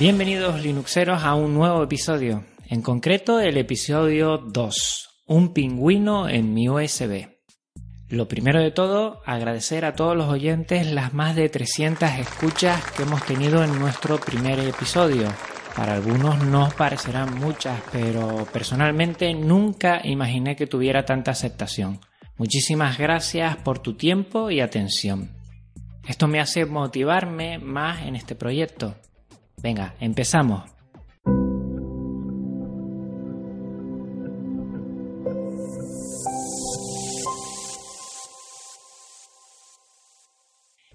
Bienvenidos Linuxeros a un nuevo episodio, en concreto el episodio 2, un pingüino en mi USB. Lo primero de todo, agradecer a todos los oyentes las más de 300 escuchas que hemos tenido en nuestro primer episodio. Para algunos no parecerán muchas, pero personalmente nunca imaginé que tuviera tanta aceptación. Muchísimas gracias por tu tiempo y atención. Esto me hace motivarme más en este proyecto. Venga, empezamos.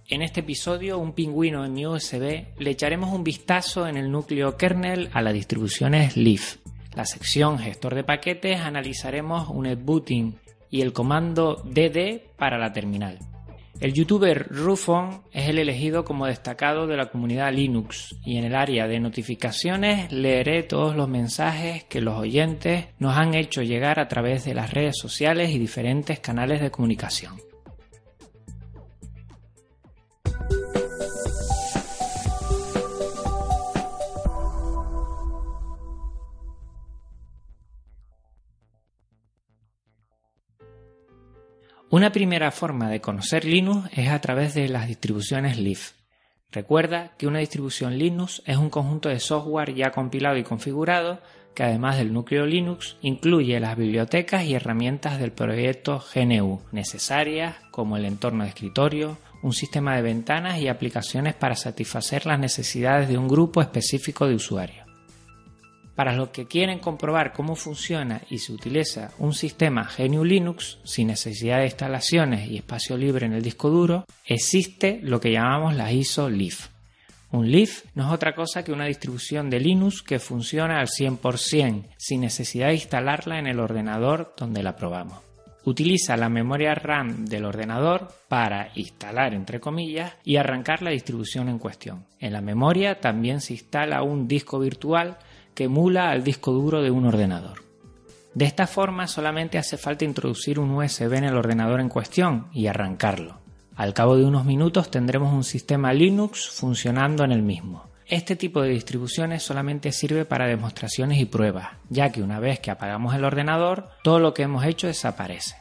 En este episodio, un pingüino en mi USB, le echaremos un vistazo en el núcleo kernel a las distribuciones Leaf. La sección gestor de paquetes analizaremos un netbooting y el comando dd para la terminal. El youtuber Rufon es el elegido como destacado de la comunidad Linux y en el área de notificaciones leeré todos los mensajes que los oyentes nos han hecho llegar a través de las redes sociales y diferentes canales de comunicación. Una primera forma de conocer Linux es a través de las distribuciones Leaf. Recuerda que una distribución Linux es un conjunto de software ya compilado y configurado que además del núcleo Linux incluye las bibliotecas y herramientas del proyecto GNU necesarias como el entorno de escritorio, un sistema de ventanas y aplicaciones para satisfacer las necesidades de un grupo específico de usuarios. Para los que quieren comprobar cómo funciona y se utiliza un sistema GNU Linux sin necesidad de instalaciones y espacio libre en el disco duro, existe lo que llamamos la ISO Leaf. Un Leaf no es otra cosa que una distribución de Linux que funciona al 100% sin necesidad de instalarla en el ordenador donde la probamos. Utiliza la memoria RAM del ordenador para instalar, entre comillas, y arrancar la distribución en cuestión. En la memoria también se instala un disco virtual que emula al disco duro de un ordenador. De esta forma solamente hace falta introducir un USB en el ordenador en cuestión y arrancarlo. Al cabo de unos minutos tendremos un sistema Linux funcionando en el mismo. Este tipo de distribuciones solamente sirve para demostraciones y pruebas, ya que una vez que apagamos el ordenador, todo lo que hemos hecho desaparece.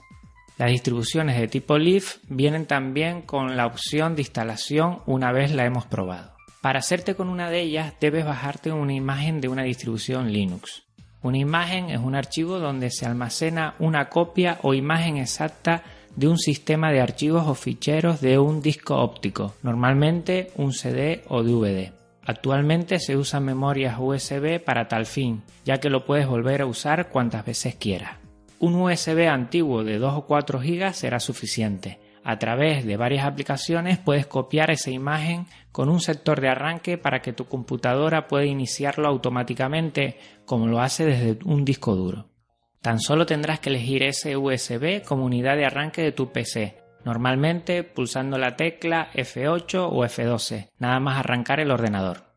Las distribuciones de tipo Leaf vienen también con la opción de instalación una vez la hemos probado. Para hacerte con una de ellas debes bajarte una imagen de una distribución Linux. Una imagen es un archivo donde se almacena una copia o imagen exacta de un sistema de archivos o ficheros de un disco óptico, normalmente un CD o DVD. Actualmente se usan memorias USB para tal fin, ya que lo puedes volver a usar cuantas veces quieras. Un USB antiguo de 2 o 4 GB será suficiente a través de varias aplicaciones puedes copiar esa imagen con un sector de arranque para que tu computadora pueda iniciarlo automáticamente como lo hace desde un disco duro. Tan solo tendrás que elegir ese USB como unidad de arranque de tu PC, normalmente pulsando la tecla F8 o F12, nada más arrancar el ordenador.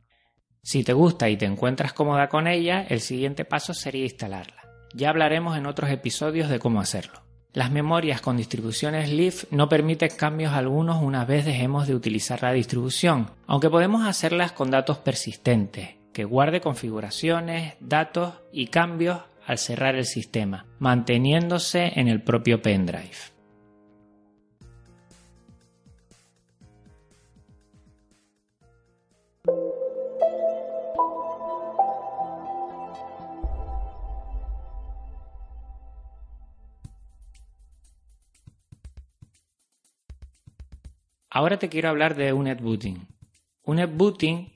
Si te gusta y te encuentras cómoda con ella, el siguiente paso sería instalarla. Ya hablaremos en otros episodios de cómo hacerlo. Las memorias con distribuciones Leaf no permiten cambios algunos una vez dejemos de utilizar la distribución, aunque podemos hacerlas con datos persistentes, que guarde configuraciones, datos y cambios al cerrar el sistema, manteniéndose en el propio pendrive. Ahora te quiero hablar de un netbooting. Un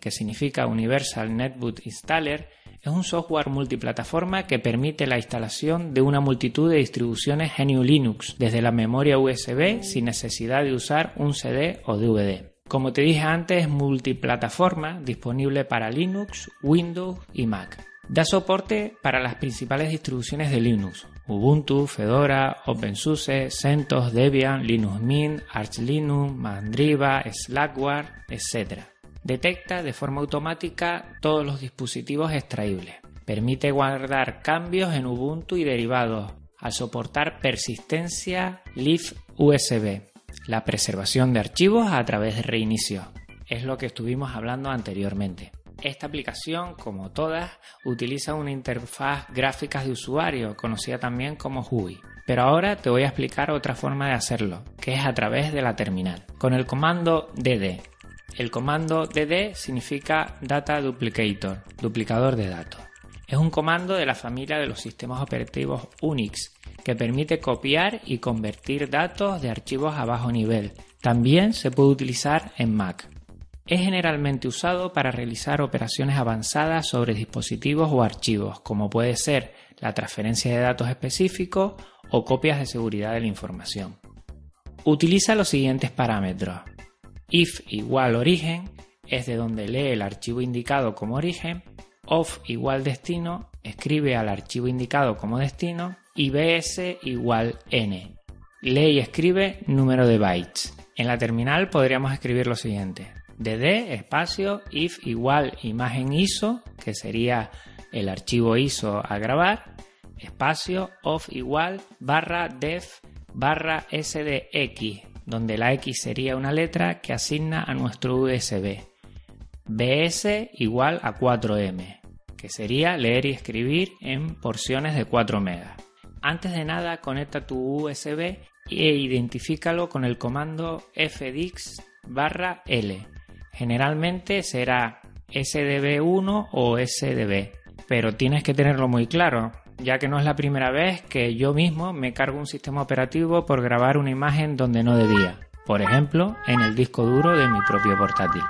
que significa Universal Netboot Installer, es un software multiplataforma que permite la instalación de una multitud de distribuciones GNU Linux desde la memoria USB sin necesidad de usar un CD o DVD. Como te dije antes, es multiplataforma disponible para Linux, Windows y Mac. Da soporte para las principales distribuciones de Linux, Ubuntu, Fedora, OpenSUSE, CentOS, Debian, Linux Mint, Arch Linux, Mandriva, Slackware, etc. Detecta de forma automática todos los dispositivos extraíbles. Permite guardar cambios en Ubuntu y derivados al soportar persistencia Leaf USB, la preservación de archivos a través de reinicio. Es lo que estuvimos hablando anteriormente. Esta aplicación, como todas, utiliza una interfaz gráfica de usuario, conocida también como GUI. Pero ahora te voy a explicar otra forma de hacerlo, que es a través de la terminal. Con el comando dd. El comando dd significa Data Duplicator, duplicador de datos. Es un comando de la familia de los sistemas operativos Unix que permite copiar y convertir datos de archivos a bajo nivel. También se puede utilizar en Mac. Es generalmente usado para realizar operaciones avanzadas sobre dispositivos o archivos, como puede ser la transferencia de datos específicos o copias de seguridad de la información. Utiliza los siguientes parámetros. if igual origen es de donde lee el archivo indicado como origen, of igual destino escribe al archivo indicado como destino y bs igual n. Lee y escribe número de bytes. En la terminal podríamos escribir lo siguiente dd espacio if igual imagen ISO, que sería el archivo ISO a grabar, espacio of igual barra def barra sdx, donde la X sería una letra que asigna a nuestro USB. BS igual a 4M, que sería leer y escribir en porciones de 4 megas. Antes de nada, conecta tu USB e identifícalo con el comando fdix barra L Generalmente será SDB1 o SDB, pero tienes que tenerlo muy claro, ya que no es la primera vez que yo mismo me cargo un sistema operativo por grabar una imagen donde no debía, por ejemplo, en el disco duro de mi propio portátil.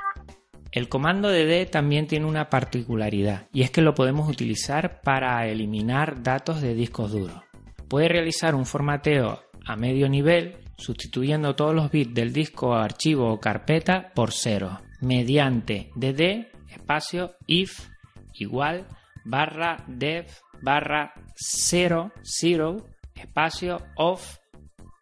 El comando dd también tiene una particularidad, y es que lo podemos utilizar para eliminar datos de discos duros. Puede realizar un formateo a medio nivel sustituyendo todos los bits del disco, archivo o carpeta por cero mediante dd espacio if igual barra dev barra 0 0 espacio off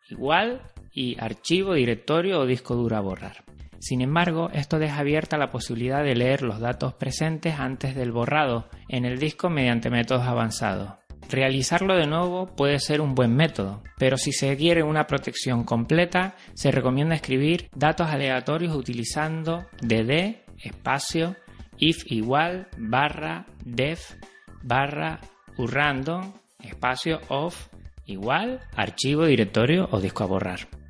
igual y archivo, directorio o disco duro a borrar. Sin embargo, esto deja abierta la posibilidad de leer los datos presentes antes del borrado en el disco mediante métodos avanzados. Realizarlo de nuevo puede ser un buen método, pero si se quiere una protección completa, se recomienda escribir datos aleatorios utilizando dd espacio if igual barra def barra urrandom espacio of igual archivo, directorio o disco a borrar.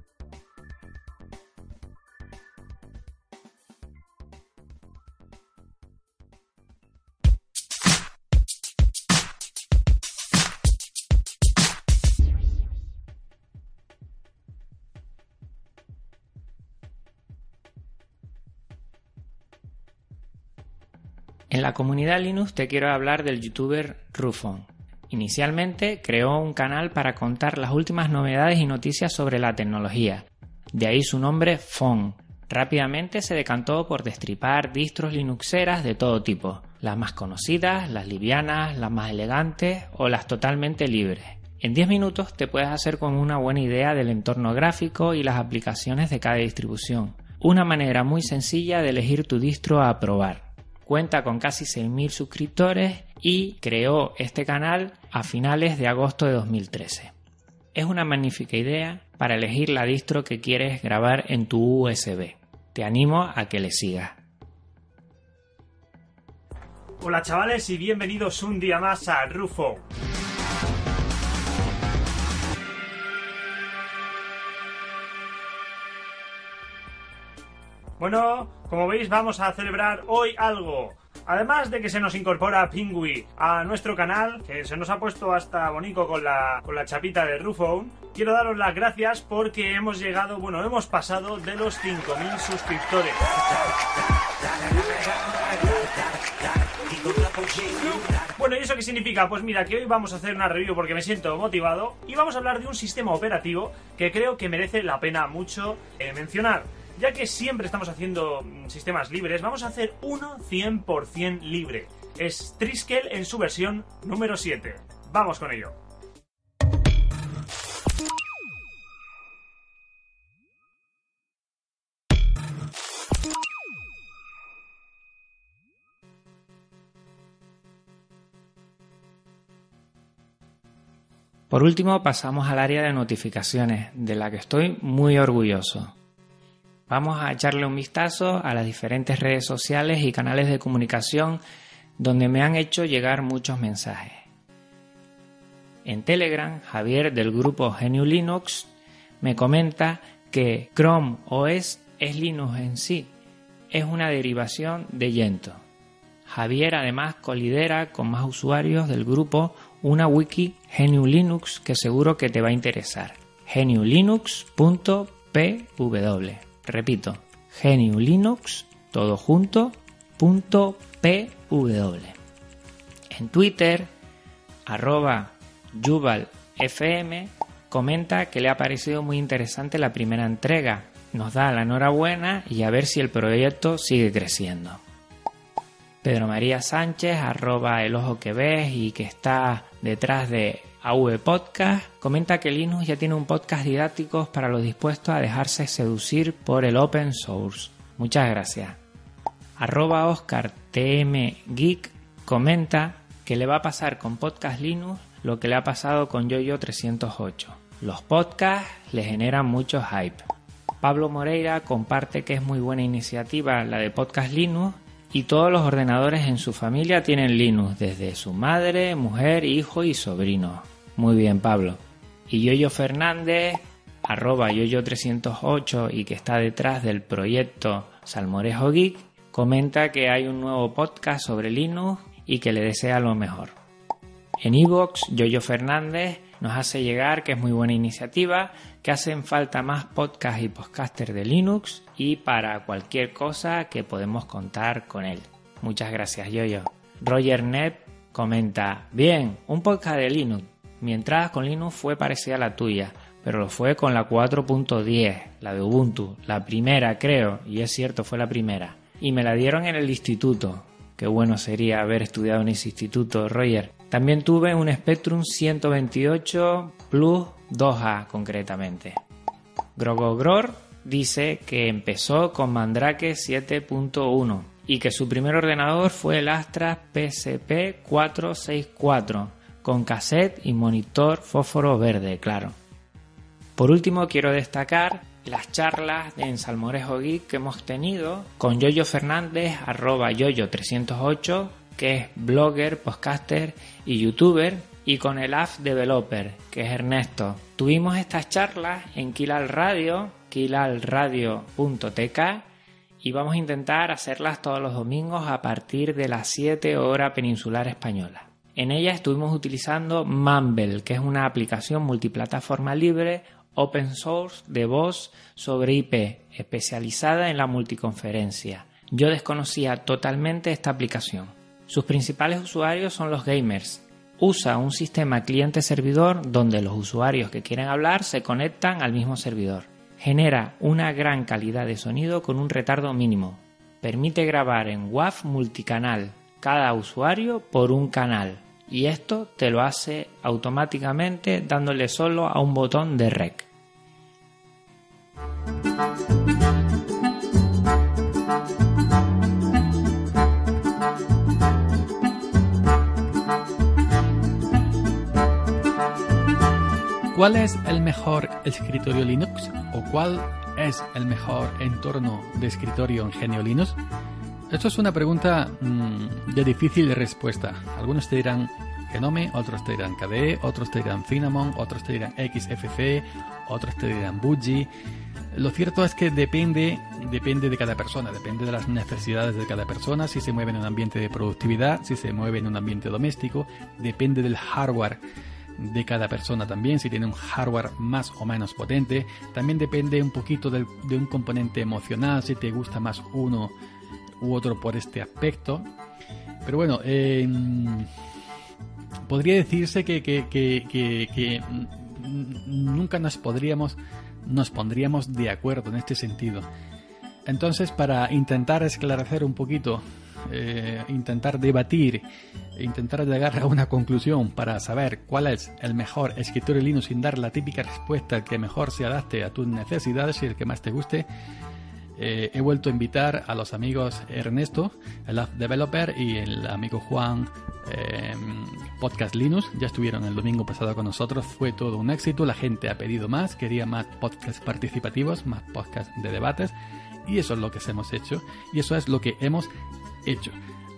La comunidad Linux te quiero hablar del youtuber Rufon. Inicialmente creó un canal para contar las últimas novedades y noticias sobre la tecnología. De ahí su nombre Fon. Rápidamente se decantó por destripar distros linuxeras de todo tipo, las más conocidas, las livianas, las más elegantes o las totalmente libres. En 10 minutos te puedes hacer con una buena idea del entorno gráfico y las aplicaciones de cada distribución. Una manera muy sencilla de elegir tu distro a probar cuenta con casi 6.000 suscriptores y creó este canal a finales de agosto de 2013. Es una magnífica idea para elegir la distro que quieres grabar en tu USB. Te animo a que le sigas. Hola chavales y bienvenidos un día más a Rufo. Bueno, como veis vamos a celebrar hoy algo. Además de que se nos incorpora Pingui a nuestro canal, que se nos ha puesto hasta bonito con la, con la chapita de Rufo, quiero daros las gracias porque hemos llegado, bueno, hemos pasado de los 5.000 suscriptores. Bueno, ¿y eso qué significa? Pues mira, que hoy vamos a hacer una review porque me siento motivado y vamos a hablar de un sistema operativo que creo que merece la pena mucho eh, mencionar. Ya que siempre estamos haciendo mm, sistemas libres, vamos a hacer uno 100% libre. Es Triskel en su versión número 7. Vamos con ello. Por último, pasamos al área de notificaciones, de la que estoy muy orgulloso. Vamos a echarle un vistazo a las diferentes redes sociales y canales de comunicación donde me han hecho llegar muchos mensajes. En Telegram, Javier del grupo Genio Linux me comenta que Chrome OS es Linux en sí, es una derivación de Gentoo. Javier además colidera con más usuarios del grupo una wiki GNU Linux que seguro que te va a interesar. gnulinux.pw. Repito, GNU Linux, todo junto, punto pw. En Twitter, arroba FM comenta que le ha parecido muy interesante la primera entrega. Nos da la enhorabuena y a ver si el proyecto sigue creciendo. Pedro María Sánchez, arroba el ojo que ves y que está detrás de AV Podcast, comenta que Linux ya tiene un podcast didáctico para los dispuestos a dejarse seducir por el open source. Muchas gracias. Arroba Oscar Geek comenta que le va a pasar con Podcast Linux lo que le ha pasado con YoYo 308. Los podcasts le generan mucho hype. Pablo Moreira comparte que es muy buena iniciativa la de Podcast Linux y todos los ordenadores en su familia tienen Linux, desde su madre, mujer, hijo y sobrino. Muy bien, Pablo. Y Yoyo Fernández, arroba Yoyo308 y que está detrás del proyecto Salmorejo Geek, comenta que hay un nuevo podcast sobre Linux y que le desea lo mejor. En Evox, Yoyo Fernández nos hace llegar que es muy buena iniciativa, que hacen falta más podcasts y podcasters de Linux y para cualquier cosa que podemos contar con él. Muchas gracias, Yoyo. Roger Net comenta, bien, un podcast de Linux. Mi entrada con Linux fue parecida a la tuya, pero lo fue con la 4.10, la de Ubuntu, la primera creo, y es cierto, fue la primera y me la dieron en el instituto. Qué bueno sería haber estudiado en ese instituto, Roger. También tuve un Spectrum 128 Plus 2A concretamente. Grogogror dice que empezó con Mandrake 7.1 y que su primer ordenador fue el Astra PSP 464 con cassette y monitor fósforo verde, claro. Por último quiero destacar las charlas en Salmorejo Geek que hemos tenido con Yoyo Fernández, arroba Yoyo308, que es blogger, podcaster y youtuber, y con el app developer, que es Ernesto. Tuvimos estas charlas en Kilal Radio, kilalradio.tk, y vamos a intentar hacerlas todos los domingos a partir de las 7 hora peninsular española. En ella estuvimos utilizando Mumble, que es una aplicación multiplataforma libre open source de voz sobre IP, especializada en la multiconferencia. Yo desconocía totalmente esta aplicación. Sus principales usuarios son los gamers. Usa un sistema cliente-servidor donde los usuarios que quieren hablar se conectan al mismo servidor. Genera una gran calidad de sonido con un retardo mínimo. Permite grabar en WAV multicanal, cada usuario por un canal y esto te lo hace automáticamente dándole solo a un botón de rec. ¿Cuál es el mejor escritorio Linux o cuál es el mejor entorno de escritorio en Genio Linux? Esto es una pregunta mm, de difícil respuesta. Algunos te dirán Genome, otros te dirán KDE, otros te dirán Cinnamon, otros te dirán XFC, otros te dirán Budgie. Lo cierto es que depende, depende de cada persona, depende de las necesidades de cada persona, si se mueve en un ambiente de productividad, si se mueve en un ambiente doméstico, depende del hardware de cada persona también, si tiene un hardware más o menos potente, también depende un poquito de, de un componente emocional, si te gusta más uno u otro por este aspecto. Pero bueno, podría decirse que, que, nunca nos podríamos nos pondríamos de acuerdo en este sentido. Entonces, para intentar esclarecer un poquito, eh, intentar debatir, intentar llegar a una conclusión para saber cuál es el mejor escritorio Linux sin dar la típica respuesta que mejor se adapte a tus necesidades y el que más te guste, eh, he vuelto a invitar a los amigos Ernesto, el app developer, y el amigo Juan, eh, Podcast Linux. Ya estuvieron el domingo pasado con nosotros, fue todo un éxito. La gente ha pedido más, quería más podcasts participativos, más podcasts de debates, y eso es lo que hemos hecho, y eso es lo que hemos hecho.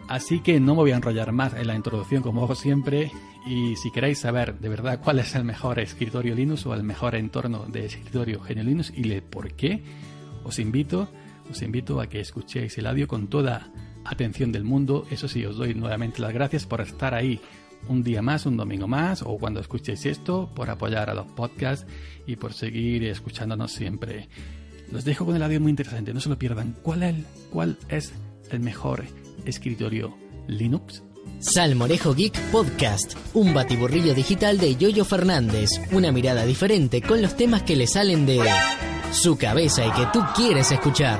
Así que no me voy a enrollar más en la introducción como hago siempre y si queréis saber de verdad cuál es el mejor escritorio Linux o el mejor entorno de escritorio Genio Linux y el por qué, os invito, os invito a que escuchéis el audio con toda atención del mundo. Eso sí, os doy nuevamente las gracias por estar ahí un día más, un domingo más, o cuando escuchéis esto, por apoyar a los podcasts y por seguir escuchándonos siempre. Los dejo con el audio muy interesante, no se lo pierdan. ¿Cuál es, cuál es el mejor escritorio Linux? Salmorejo Geek Podcast, un batiburrillo digital de Yoyo Fernández, una mirada diferente con los temas que le salen de su cabeza y que tú quieres escuchar.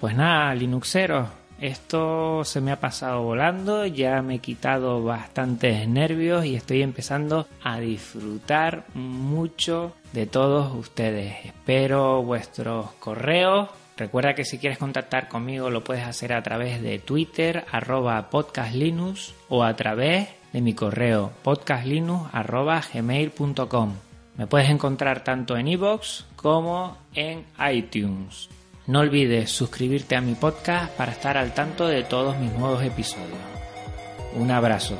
Pues nada, Linuxero, esto se me ha pasado volando, ya me he quitado bastantes nervios y estoy empezando a disfrutar mucho de todos ustedes. Espero vuestros correos. Recuerda que si quieres contactar conmigo lo puedes hacer a través de Twitter, arroba podcastlinux o a través de mi correo podcastlinux.gmail.com. Me puedes encontrar tanto en iVoox como en iTunes. No olvides suscribirte a mi podcast para estar al tanto de todos mis nuevos episodios. Un abrazo.